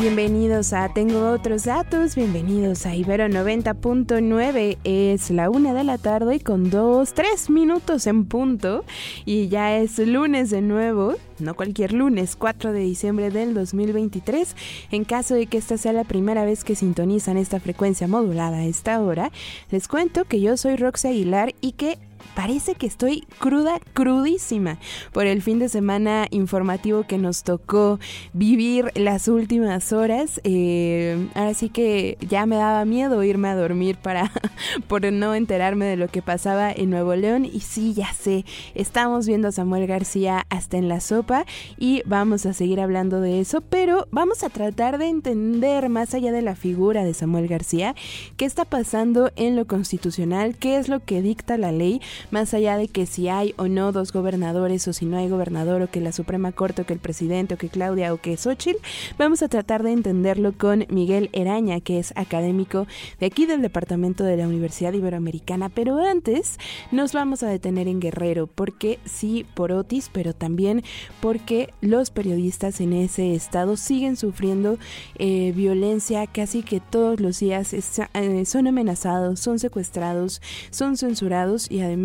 Bienvenidos a Tengo otros datos, bienvenidos a Ibero 90.9, es la una de la tarde con dos, tres minutos en punto y ya es lunes de nuevo, no cualquier lunes, 4 de diciembre del 2023. En caso de que esta sea la primera vez que sintonizan esta frecuencia modulada a esta hora, les cuento que yo soy Roxy Aguilar y que parece que estoy cruda, crudísima por el fin de semana informativo que nos tocó vivir las últimas horas. Eh, ahora sí que ya me daba miedo irme a dormir para por no enterarme de lo que pasaba en Nuevo León. Y sí, ya sé, estamos viendo a Samuel García hasta en la sopa y vamos a seguir hablando de eso, pero vamos a tratar de entender más allá de la figura de Samuel García, qué está pasando en lo constitucional, qué es lo que dicta la ley más allá de que si hay o no dos gobernadores o si no hay gobernador o que la Suprema Corte o que el presidente o que Claudia o que Xochitl, vamos a tratar de entenderlo con Miguel Eraña, que es académico de aquí del Departamento de la Universidad Iberoamericana. Pero antes nos vamos a detener en Guerrero, porque sí por Otis, pero también porque los periodistas en ese estado siguen sufriendo eh, violencia casi que todos los días, eh, son amenazados, son secuestrados, son censurados y además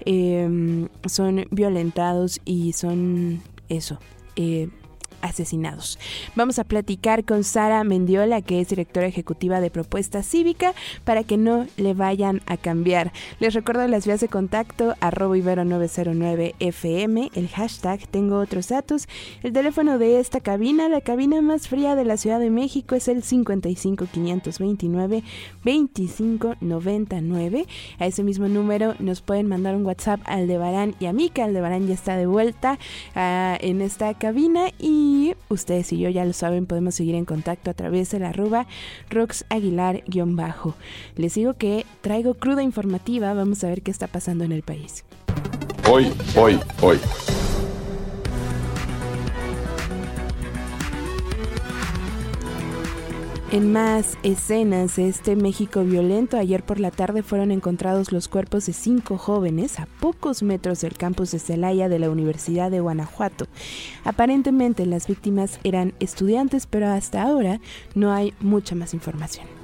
Em, son violentados y son eso. Eh, asesinados. Vamos a platicar con Sara Mendiola, que es directora ejecutiva de Propuesta Cívica, para que no le vayan a cambiar. Les recuerdo las vías de contacto, arroba ibero909fm, el hashtag tengo otros datos, el teléfono de esta cabina, la cabina más fría de la Ciudad de México es el 55529 2599. A ese mismo número nos pueden mandar un WhatsApp al Aldebarán y a mí, que Aldebarán ya está de vuelta ah, en esta cabina y ustedes y yo ya lo saben, podemos seguir en contacto a través de la arroba roxaguilar-bajo. Les digo que traigo cruda informativa, vamos a ver qué está pasando en el país. Hoy, hoy, hoy. En más escenas de este México violento, ayer por la tarde fueron encontrados los cuerpos de cinco jóvenes a pocos metros del campus de Celaya de la Universidad de Guanajuato. Aparentemente las víctimas eran estudiantes, pero hasta ahora no hay mucha más información.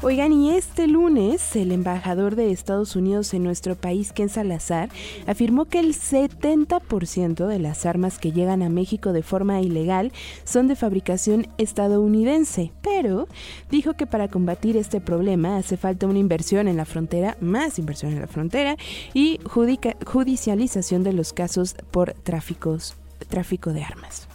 Oigan, y este lunes el embajador de Estados Unidos en nuestro país, Ken Salazar, afirmó que el 70% de las armas que llegan a México de forma ilegal son de fabricación estadounidense, pero dijo que para combatir este problema hace falta una inversión en la frontera, más inversión en la frontera y judicialización de los casos por tráficos, tráfico de armas.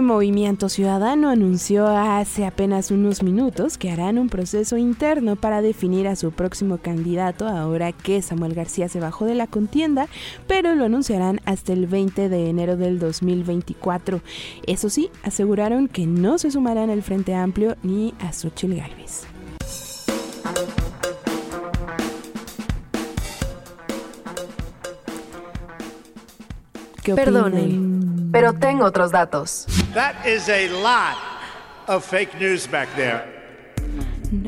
Movimiento Ciudadano anunció hace apenas unos minutos que harán un proceso interno para definir a su próximo candidato ahora que Samuel García se bajó de la contienda, pero lo anunciarán hasta el 20 de enero del 2024. Eso sí, aseguraron que no se sumarán al Frente Amplio ni a Xochitl Gálvez. Pero tengo otros datos. That is a lot of fake news back there.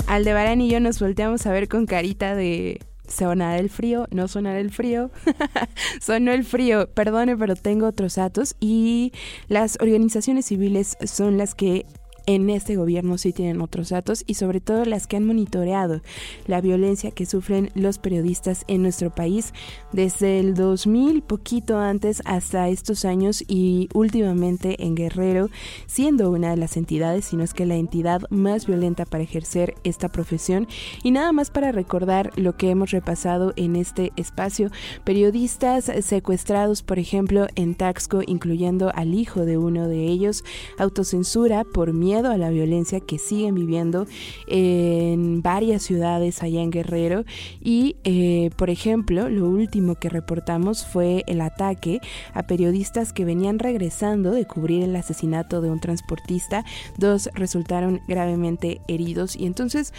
Aldebarán y yo nos volteamos a ver con carita de sonará el frío, no sonará el frío, sonó el frío, perdone, pero tengo otros datos y las organizaciones civiles son las que en este gobierno sí tienen otros datos y sobre todo las que han monitoreado la violencia que sufren los periodistas en nuestro país desde el 2000, poquito antes hasta estos años y últimamente en Guerrero, siendo una de las entidades, si no es que la entidad más violenta para ejercer esta profesión. Y nada más para recordar lo que hemos repasado en este espacio, periodistas secuestrados, por ejemplo, en Taxco, incluyendo al hijo de uno de ellos, autocensura por miedo a la violencia que siguen viviendo en varias ciudades allá en Guerrero. Y eh, por ejemplo lo último que reportamos fue el ataque a periodistas que venían regresando de cubrir el asesinato de un transportista. Dos resultaron gravemente heridos. Y entonces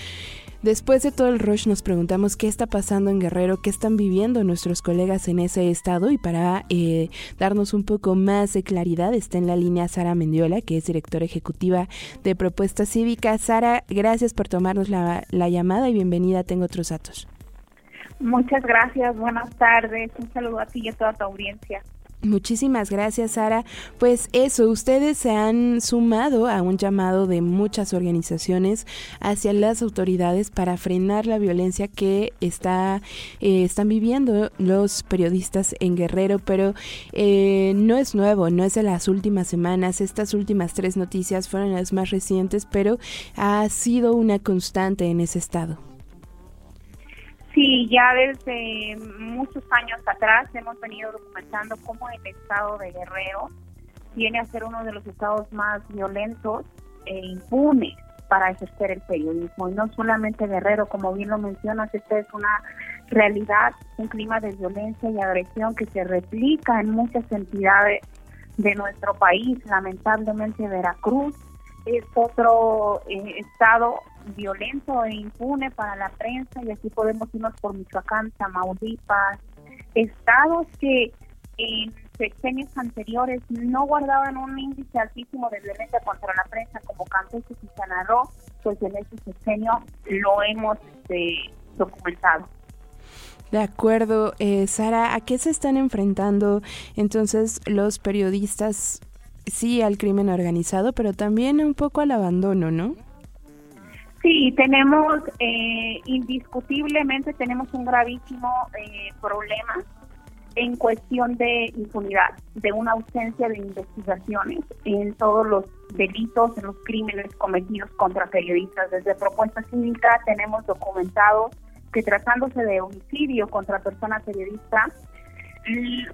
Después de todo el rush nos preguntamos qué está pasando en Guerrero, qué están viviendo nuestros colegas en ese estado y para eh, darnos un poco más de claridad está en la línea Sara Mendiola, que es directora ejecutiva de Propuesta Cívica. Sara, gracias por tomarnos la, la llamada y bienvenida Tengo Otros Datos. Muchas gracias, buenas tardes, un saludo a ti y a toda tu audiencia. Muchísimas gracias, Sara. Pues eso, ustedes se han sumado a un llamado de muchas organizaciones hacia las autoridades para frenar la violencia que está eh, están viviendo los periodistas en Guerrero, pero eh, no es nuevo, no es de las últimas semanas. Estas últimas tres noticias fueron las más recientes, pero ha sido una constante en ese estado. Sí, ya desde muchos años atrás hemos venido documentando cómo el estado de Guerrero viene a ser uno de los estados más violentos e impunes para ejercer el periodismo. Y no solamente Guerrero, como bien lo mencionas, esta es una realidad, un clima de violencia y agresión que se replica en muchas entidades de nuestro país. Lamentablemente Veracruz es otro eh, estado violento e impune para la prensa y así podemos irnos por Michoacán, Tamaulipas, estados que en sexenios anteriores no guardaban un índice altísimo de violencia contra la prensa como Campeche y Quintana pues en este sexenio lo hemos este, documentado. De acuerdo, eh, Sara, ¿a qué se están enfrentando entonces los periodistas? Sí, al crimen organizado, pero también un poco al abandono, ¿no? Sí, tenemos, eh, indiscutiblemente tenemos un gravísimo eh, problema en cuestión de impunidad, de una ausencia de investigaciones en todos los delitos, en los crímenes cometidos contra periodistas. Desde Propuesta Cívica tenemos documentado que tratándose de homicidio contra personas periodistas,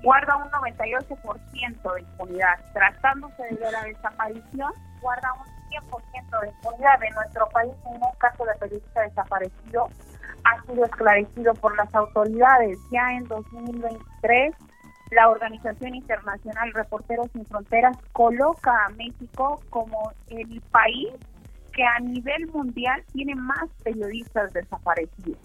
guarda un 98% de impunidad. Tratándose de la desaparición, guarda un 100% de impunidad de nuestro país. En un caso de periodista desaparecido ha sido esclarecido por las autoridades. Ya en 2023, la Organización Internacional Reporteros Sin Fronteras coloca a México como el país que a nivel mundial tiene más periodistas desaparecidos.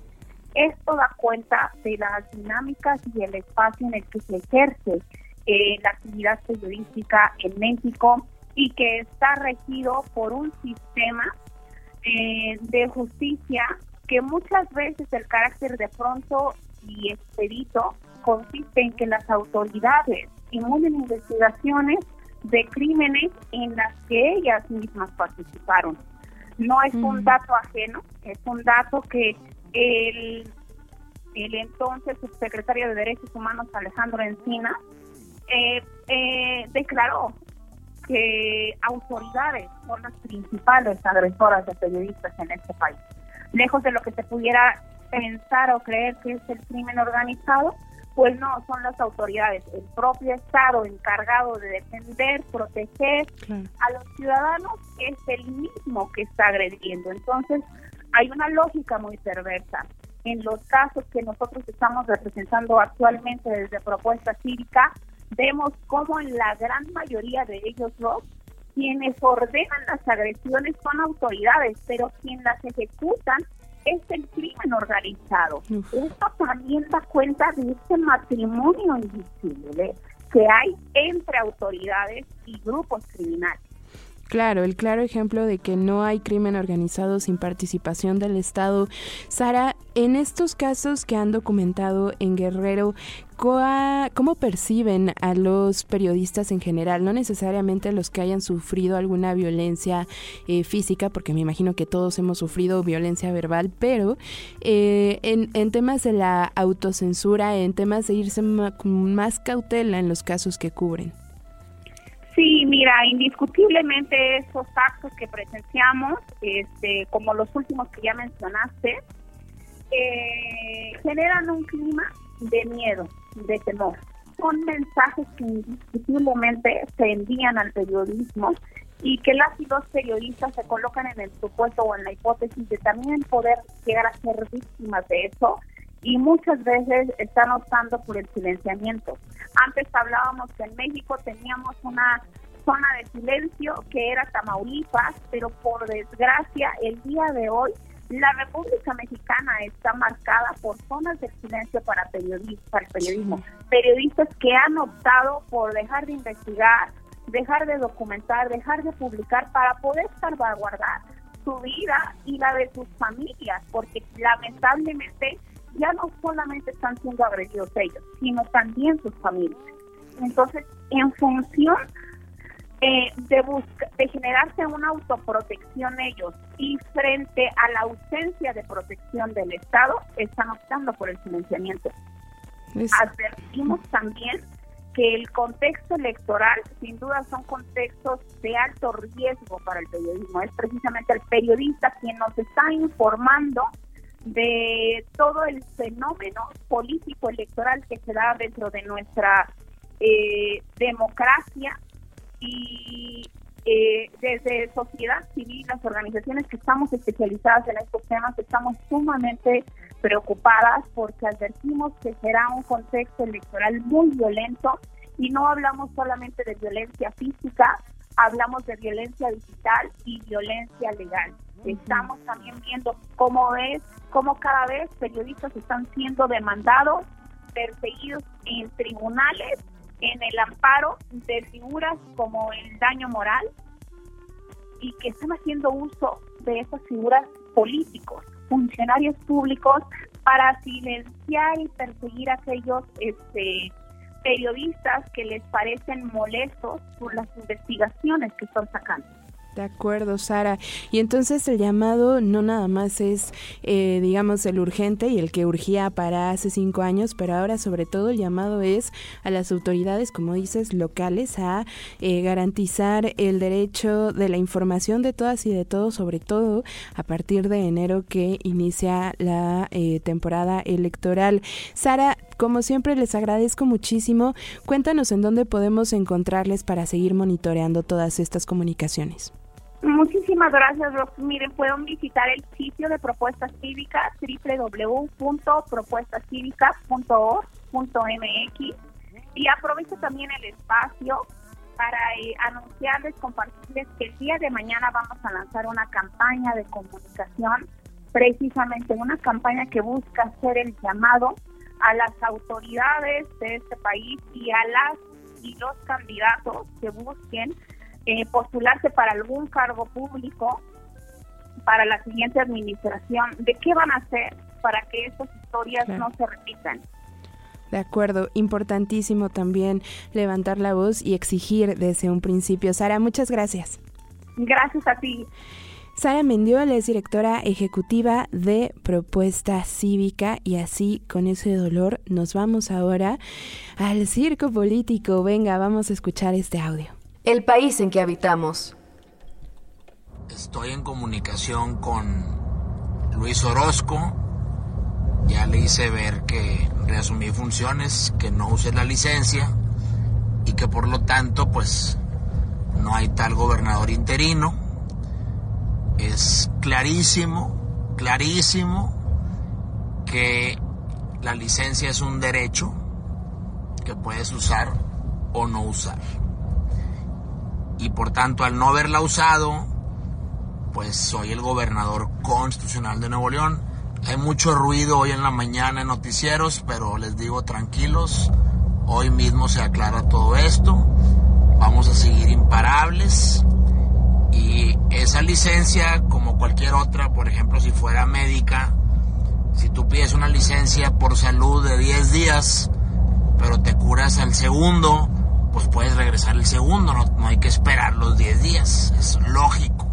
Esto da cuenta de las dinámicas y el espacio en el que se ejerce eh, la actividad periodística en México y que está regido por un sistema eh, de justicia que muchas veces el carácter de pronto y expedito consiste en que las autoridades inmunen investigaciones de crímenes en las que ellas mismas participaron. No es un dato ajeno, es un dato que el, el entonces subsecretario de Derechos Humanos Alejandro Encina eh, eh, declaró que autoridades son las principales agresoras de periodistas en este país. Lejos de lo que se pudiera pensar o creer que es el crimen organizado, pues no, son las autoridades, el propio Estado encargado de defender, proteger a los ciudadanos, es el mismo que está agrediendo. Entonces, hay una lógica muy perversa. En los casos que nosotros estamos representando actualmente desde Propuesta Cívica, vemos cómo en la gran mayoría de ellos dos, quienes ordenan las agresiones son autoridades, pero quien las ejecutan es el crimen organizado. Esto también da cuenta de este matrimonio invisible que hay entre autoridades y grupos criminales. Claro, el claro ejemplo de que no hay crimen organizado sin participación del Estado. Sara, en estos casos que han documentado en Guerrero, ¿cómo perciben a los periodistas en general? No necesariamente los que hayan sufrido alguna violencia eh, física, porque me imagino que todos hemos sufrido violencia verbal, pero eh, en, en, temas de la autocensura, en temas de irse más cautela en los casos que cubren. Sí, mira, indiscutiblemente esos actos que presenciamos, este, como los últimos que ya mencionaste, eh, generan un clima de miedo, de temor. Son mensajes que indiscutiblemente se envían al periodismo y que las y los periodistas se colocan en el supuesto o en la hipótesis de también poder llegar a ser víctimas de eso y muchas veces están optando por el silenciamiento. Antes hablábamos que en México teníamos una zona de silencio que era Tamaulipas, pero por desgracia el día de hoy La República Mexicana está marcada por zonas de silencio para, para el periodismo. Periodistas que han optado por dejar de investigar, dejar de documentar, dejar de publicar para poder salvaguardar su vida y la de sus familias, porque lamentablemente ya no solamente están siendo agredidos ellos, sino también sus familias. Entonces, en función eh, de, de generarse una autoprotección ellos y frente a la ausencia de protección del Estado, están optando por el silenciamiento. Advertimos también que el contexto electoral sin duda son contextos de alto riesgo para el periodismo. Es precisamente el periodista quien nos está informando de todo el fenómeno político electoral que se da dentro de nuestra eh, democracia y eh, desde sociedad civil, las organizaciones que estamos especializadas en estos temas, estamos sumamente preocupadas porque advertimos que será un contexto electoral muy violento y no hablamos solamente de violencia física, hablamos de violencia digital y violencia legal. Estamos también viendo cómo es, cómo cada vez periodistas están siendo demandados, perseguidos en tribunales en el amparo de figuras como el daño moral y que están haciendo uso de esas figuras políticos, funcionarios públicos, para silenciar y perseguir a aquellos este, periodistas que les parecen molestos por las investigaciones que están sacando. De acuerdo, Sara. Y entonces el llamado no nada más es, eh, digamos, el urgente y el que urgía para hace cinco años, pero ahora sobre todo el llamado es a las autoridades, como dices, locales, a eh, garantizar el derecho de la información de todas y de todos, sobre todo a partir de enero que inicia la eh, temporada electoral. Sara, como siempre les agradezco muchísimo. Cuéntanos en dónde podemos encontrarles para seguir monitoreando todas estas comunicaciones. Muchísimas gracias, Rox. Miren, pueden visitar el sitio de Propuestas Cívicas, www.propuestacívicas.org.mx y aprovecho también el espacio para eh, anunciarles, compartirles que el día de mañana vamos a lanzar una campaña de comunicación, precisamente una campaña que busca hacer el llamado a las autoridades de este país y a las y los candidatos que busquen eh, postularse para algún cargo público para la siguiente administración, de qué van a hacer para que estas historias no se repitan. De acuerdo, importantísimo también levantar la voz y exigir desde un principio. Sara, muchas gracias. Gracias a ti. Sara Mendiola es directora ejecutiva de Propuesta Cívica y así con ese dolor nos vamos ahora al circo político. Venga, vamos a escuchar este audio el país en que habitamos. Estoy en comunicación con Luis Orozco. Ya le hice ver que reasumí funciones, que no use la licencia y que por lo tanto pues no hay tal gobernador interino. Es clarísimo, clarísimo que la licencia es un derecho que puedes usar o no usar y por tanto al no haberla usado, pues soy el gobernador constitucional de Nuevo León. Hay mucho ruido hoy en la mañana en noticieros, pero les digo tranquilos, hoy mismo se aclara todo esto, vamos a seguir imparables y esa licencia, como cualquier otra, por ejemplo si fuera médica, si tú pides una licencia por salud de 10 días, pero te curas al segundo, pues puedes regresar el segundo, no, no hay que esperar los 10 días, es lógico.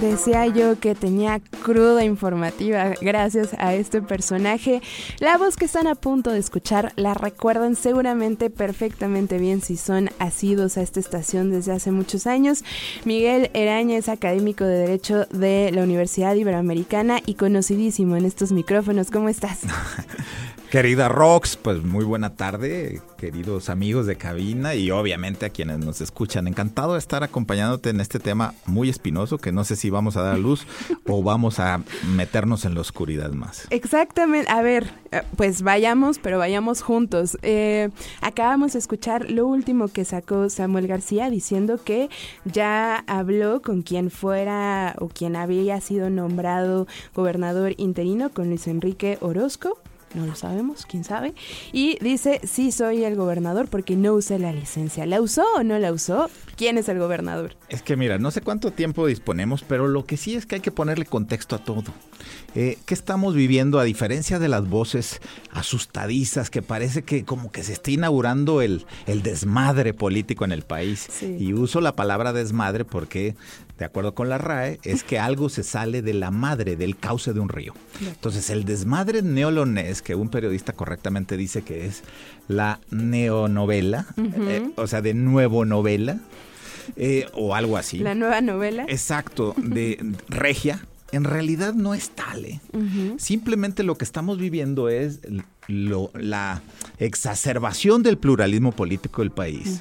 Decía yo que tenía cruda informativa gracias a este personaje. La voz que están a punto de escuchar la recuerdan seguramente perfectamente bien si son asidos a esta estación desde hace muchos años. Miguel Eraña es académico de Derecho de la Universidad Iberoamericana y conocidísimo en estos micrófonos. ¿Cómo estás? Querida Rox, pues muy buena tarde, queridos amigos de cabina y obviamente a quienes nos escuchan. Encantado de estar acompañándote en este tema muy espinoso que no sé si vamos a dar luz o vamos a meternos en la oscuridad más. Exactamente. A ver, eh, pues vayamos, pero vayamos juntos. Eh, acabamos de escuchar lo último que sacó Samuel García diciendo que ya habló con quien fuera o quien había sido nombrado gobernador interino, con Luis Enrique Orozco no lo sabemos, quién sabe. Y dice, sí soy el gobernador porque no usé la licencia. ¿La usó o no la usó? ¿Quién es el gobernador? Es que mira, no sé cuánto tiempo disponemos, pero lo que sí es que hay que ponerle contexto a todo. Eh, ¿Qué estamos viviendo a diferencia de las voces asustadizas que parece que como que se está inaugurando el, el desmadre político en el país? Y uso la palabra desmadre porque de acuerdo con la RAE, es que algo se sale de la madre, del cauce de un río. Entonces, el desmadre neolonés, que un periodista correctamente dice que es la neonovela, eh, o sea, de nuevo novela, eh, o algo así. La nueva novela. Exacto, de regia. En realidad no es tal. ¿eh? Simplemente lo que estamos viviendo es la exacerbación del pluralismo político del país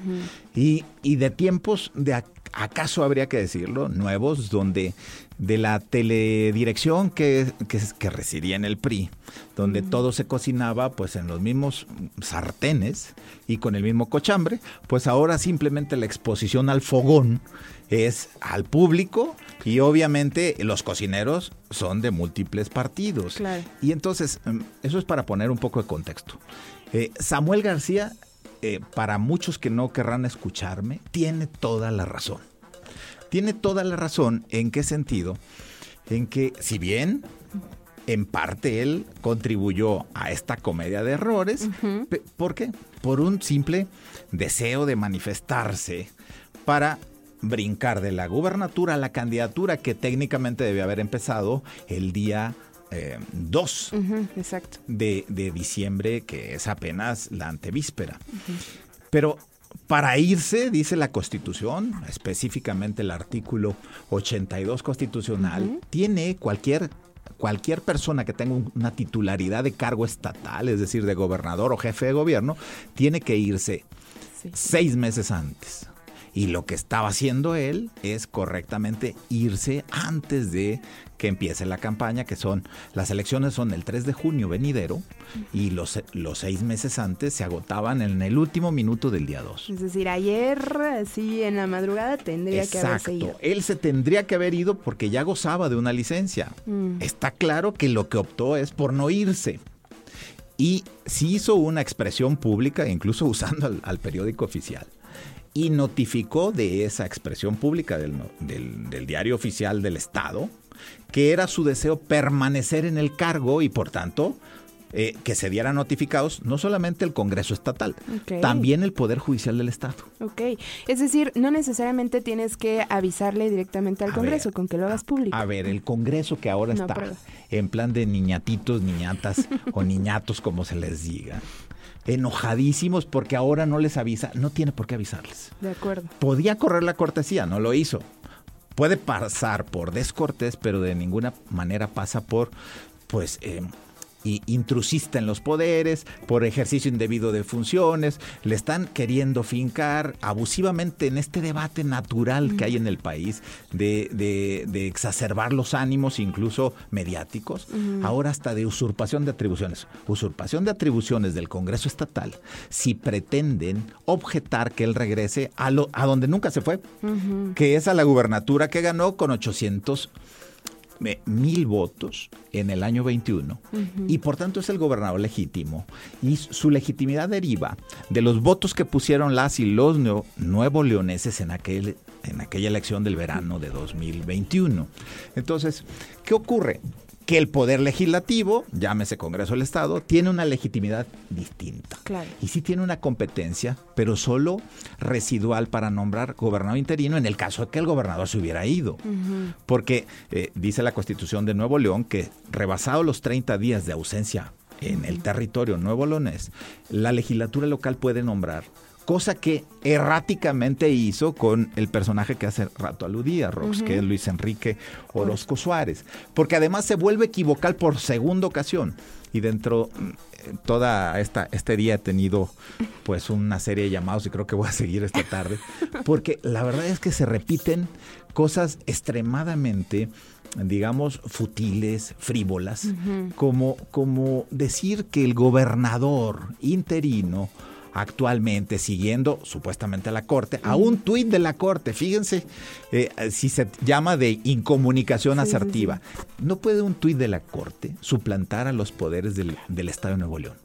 y, y, de tiempos de, acaso habría que decirlo, nuevos, donde de la teledirección que, que, residía en el PRI, donde todo se cocinaba pues en los mismos sartenes y con el mismo cochambre, pues ahora simplemente la exposición al fogón es al público y obviamente los cocineros son de múltiples partidos. Y entonces, em, eso es para poner un poco de contexto. Eh, Samuel García eh, para muchos que no querrán escucharme, tiene toda la razón. Tiene toda la razón en qué sentido, en que si bien en parte él contribuyó a esta comedia de errores, ¿por qué? Por un simple deseo de manifestarse para brincar de la gubernatura a la candidatura que técnicamente debe haber empezado el día 2 eh, de, de, diciembre, que es apenas la antevíspera. Pero para irse, dice la Constitución, específicamente el artículo 82 constitucional, tiene cualquier cualquier persona que tenga una titularidad de cargo estatal, es decir, de gobernador o jefe de gobierno, tiene que irse seis meses antes. Y lo que estaba haciendo él es correctamente irse antes de que empiece la campaña, que son, las elecciones son el 3 de junio venidero y los, los seis meses antes se agotaban en el último minuto del día 2. Es decir, ayer, sí, en la madrugada tendría que haberse ido. Él se tendría que haber ido porque ya gozaba de una licencia. Mm. Está claro que lo que optó es por no irse. Y sí hizo una expresión pública, incluso usando al periódico oficial y notificó de esa expresión pública del, del, diario oficial del Estado que era su deseo permanecer en el cargo y por tanto eh, que se dieran notificados no solamente el Congreso Estatal, también el Poder Judicial del Estado. Ok, es decir, no necesariamente tienes que avisarle directamente al Congreso, con que lo hagas público. A ver, el Congreso que ahora está en plan de niñatitos, niñatas o niñatos, como se les diga, enojadísimos porque ahora no les avisa, no tiene por qué avisarles. De acuerdo. Podía correr la cortesía, no lo hizo. Puede pasar por descortés, pero de ninguna manera pasa por, pues, eh, y intrusista en los poderes, por ejercicio indebido de funciones, le están queriendo fincar abusivamente en este debate natural que hay en el país de, de, exacerbar los ánimos, incluso mediáticos, ahora hasta de usurpación de atribuciones. Usurpación de atribuciones del Congreso Estatal si pretenden objetar que él regrese a, lo, a donde nunca se fue, que es a la gubernatura que ganó con 800 mil votos en el año 21 y por tanto es el gobernador legítimo y su legitimidad deriva de los votos que pusieron las y los nuevos leoneses en, aquel, en aquella elección del verano de 2021. Entonces, ¿qué ocurre? Que el poder legislativo, llámese Congreso del Estado, tiene una legitimidad distinta. Y sí tiene una competencia, pero solo residual para nombrar gobernador interino en el caso de que el gobernador se hubiera ido. Porque eh, dice la Constitución de Nuevo León que rebasado los 30 días de ausencia en el territorio nuevo leonés, la legislatura local puede nombrar cosa que erráticamente hizo con el personaje que hace rato aludía, Rox, que es Luis Enrique Orozco Suárez, porque además se vuelve equivocal por segunda ocasión. Y dentro mm, toda esta este día he tenido pues una serie de llamados y creo que voy a seguir esta tarde. Porque la verdad es que se repiten cosas extremadamente digamos futiles, frívolas, como como decir que el gobernador interino actualmente siguiendo supuestamente a la Corte, a un tuit de la Corte, fíjense eh, si se llama de incomunicación asertiva. No puede un tuit de la Corte suplantar a los poderes del, Estado de Nuevo León.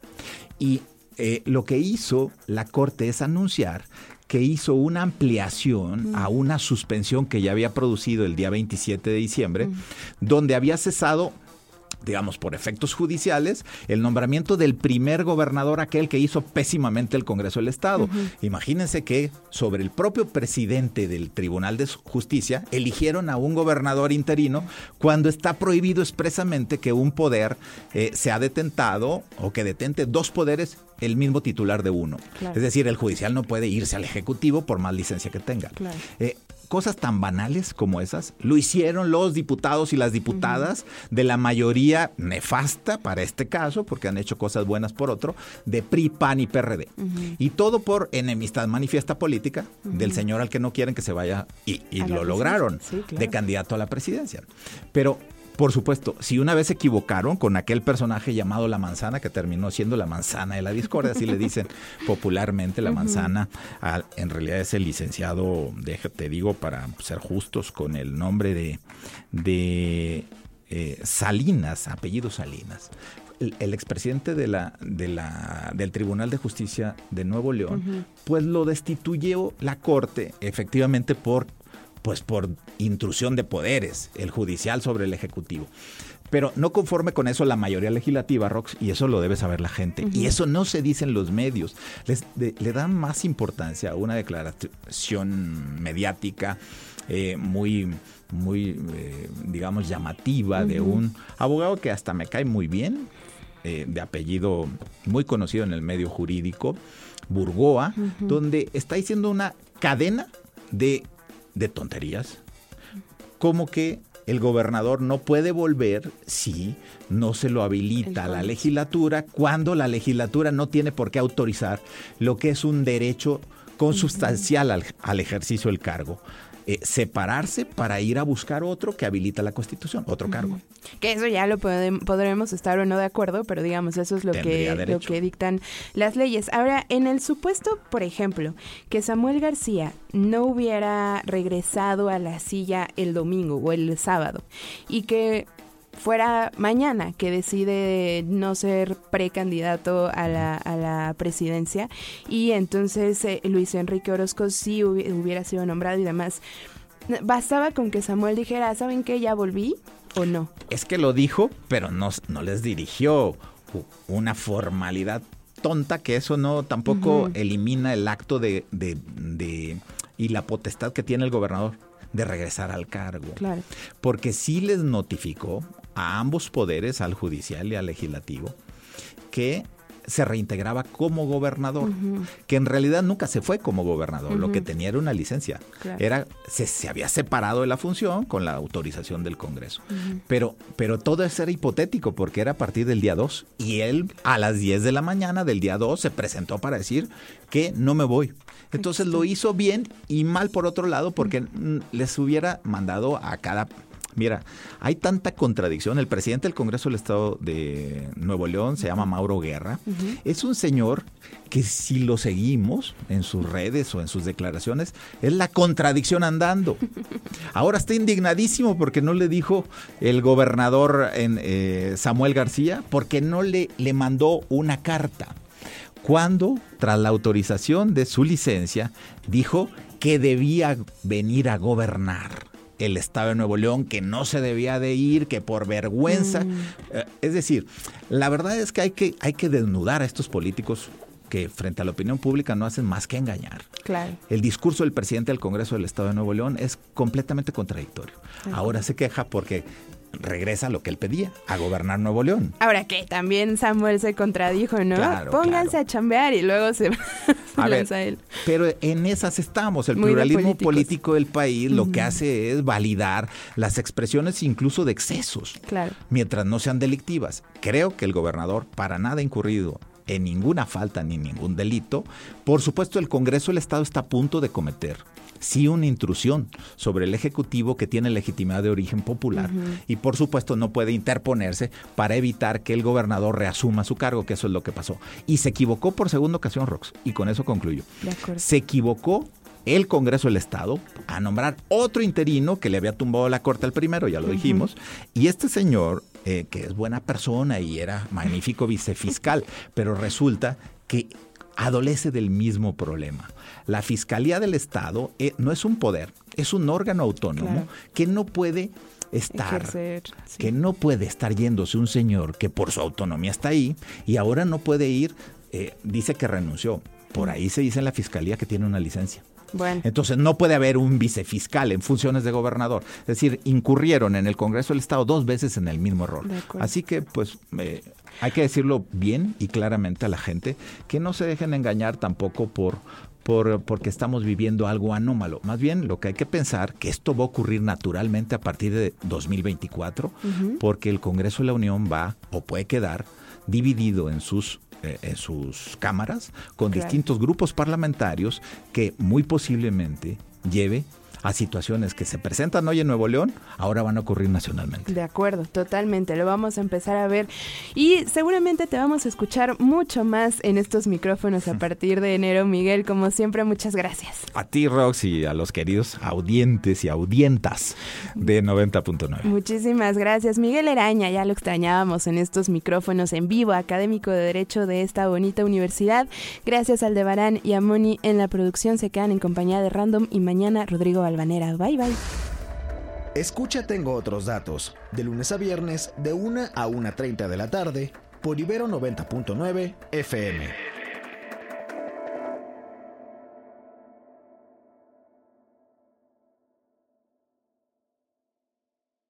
Y eh, lo que hizo la Corte es anunciar que hizo una ampliación a una suspensión que ya había producido el día 27 de diciembre, donde había cesado digamos, por efectos judiciales, el nombramiento del primer gobernador, aquel que hizo pésimamente el Congreso del Estado. Imagínense que sobre el propio presidente del Tribunal de Justicia eligieron a un gobernador interino cuando está prohibido expresamente que un poder eh, se ha detentado o que detente dos poderes el mismo titular de uno. Es decir, el judicial no puede irse al ejecutivo por más licencia que tenga. Eh, cosas tan banales como esas lo hicieron los diputados y las diputadas de la mayoría nefasta para este caso, porque han hecho cosas buenas por otro, de PRI, PAN y PRD. Y todo por enemistad manifiesta política del señor al que no quieren que se vaya y, lo lograron de candidato a la presidencia. Pero por supuesto, si una vez se equivocaron con aquel personaje llamado la manzana, que terminó siendo la manzana de la discordia, así le dicen popularmente la manzana, en realidad es el licenciado, te digo, para ser justos con el nombre de, de eh, Salinas, apellido Salinas. El, expresidente de la, de la, del Tribunal de Justicia de Nuevo León, pues lo destituyó la Corte efectivamente por pues por intrusión de poderes, el judicial sobre el ejecutivo. Pero no conforme con eso la mayoría legislativa, Rox, y eso lo debe saber la gente, y eso no se dice en los medios, Les, le dan más importancia a una declaración mediática eh, muy, muy eh, digamos, llamativa de un abogado que hasta me cae muy bien, eh, de apellido muy conocido en el medio jurídico, Burgoa, donde está diciendo una cadena de de tonterías, como que el gobernador no puede volver si no se lo habilita la legislatura cuando la legislatura no tiene por qué autorizar lo que es un derecho consustancial al, al ejercicio del cargo. Eh, separarse para ir a buscar otro que habilita la Constitución, otro cargo. Que eso ya lo podremos estar o no de acuerdo, pero digamos, eso es lo que, lo que dictan las leyes. Ahora, en el supuesto, por ejemplo, que Samuel García no hubiera regresado a la silla el domingo o el sábado y que fuera mañana que decide no ser precandidato a la, a la presidencia y entonces eh, Luis Enrique Orozco sí hubiera sido nombrado y demás. Bastaba con que Samuel dijera, ¿saben qué? Ya volví o no. Es que lo dijo, pero no, no les dirigió una formalidad tonta que eso no tampoco elimina el acto de, de, de, y la potestad que tiene el gobernador de regresar al cargo. Claro. Porque sí les notificó a ambos poderes, al judicial y al legislativo, que se reintegraba como gobernador, que en realidad nunca se fue como gobernador, lo que tenía era una licencia. Era se, se, había separado de la función con la autorización del Congreso. pero, pero todo eso era hipotético porque era a partir del día 2 y él a las 10 de la mañana del día 2 se presentó para decir que no me voy. Entonces lo hizo bien y mal por otro lado porque les hubiera mandado a cada Mira, hay tanta contradicción. El presidente del Congreso del Estado de Nuevo León se llama Mauro Guerra. Es un señor que si lo seguimos en sus redes o en sus declaraciones, es la contradicción andando. Ahora está indignadísimo porque no le dijo el gobernador en, eh, Samuel García, porque no le, le mandó una carta. Cuando, tras la autorización de su licencia, dijo que debía venir a gobernar el Estado de Nuevo León, que no se debía de ir, que por vergüenza. Mm. Eh, es decir, la verdad es que hay, que hay que desnudar a estos políticos que frente a la opinión pública no hacen más que engañar. Claro. El discurso del presidente del Congreso del Estado de Nuevo León es completamente contradictorio. Ahora se queja porque regresa lo que él pedía, a gobernar Nuevo León. Ahora que también Samuel se contradijo, ¿no? Pónganse a chambear y luego se, A ver, lanza él. pero en esas estamos. El Muy pluralismo político del país lo que hace es validar las expresiones incluso de excesos, Claro. mientras no sean delictivas. Creo que el gobernador, para nada incurrido en ninguna falta ni ningún delito, por supuesto el Congreso del Estado está a punto de cometer sí una intrusión sobre el Ejecutivo que tiene legitimidad de origen popular y por supuesto no puede interponerse para evitar que el gobernador reasuma su cargo, que eso es lo que pasó. Y se equivocó por segunda ocasión, Rox, y con eso concluyo. De acuerdo. Se equivocó el Congreso del Estado a nombrar otro interino que le había tumbado la corte al primero, ya lo dijimos, y este señor, eh, que es buena persona y era magnífico vicefiscal, pero resulta que adolece del mismo problema. La Fiscalía del Estado eh, no es un poder, es un órgano autónomo Claro. que no puede estar Ejercer, sí. que no puede estar yéndose un señor que por su autonomía está ahí y ahora no puede ir, eh, dice que renunció. Por ahí se dice en la fiscalía que tiene una licencia. Bueno, Entonces no puede haber un vicefiscal en funciones de gobernador. Es decir, incurrieron en el Congreso del Estado dos veces en el mismo error. Así que, pues, eh, hay que decirlo bien y claramente a la gente que no se dejen engañar tampoco por, por porque estamos viviendo algo anómalo. Más bien, lo que hay que pensar que esto va a ocurrir naturalmente a partir de 2024, porque el Congreso de la Unión va o puede quedar dividido en sus eh, en sus cámaras con Claro. distintos grupos parlamentarios que muy posiblemente lleve a situaciones que se presentan hoy en Nuevo León, ahora van a ocurrir nacionalmente. De acuerdo, totalmente, lo vamos a empezar a ver y seguramente te vamos a escuchar mucho más en estos micrófonos a partir de enero, Miguel, como siempre, muchas gracias. A ti, Rox, y a los queridos audientes y audientas de 90.9. Muchísimas gracias, Miguel Eraña, ya lo extrañábamos en estos micrófonos en vivo, académico de Derecho de esta bonita universidad. Gracias al Aldebarán y a Moni en la producción, se quedan en compañía de Random y mañana Rodrigo Balvanera. Bye bye. Escucha Tengo otros datos, de lunes a viernes, de 1 a 1.30 de la tarde, por Ibero 90.9 FM.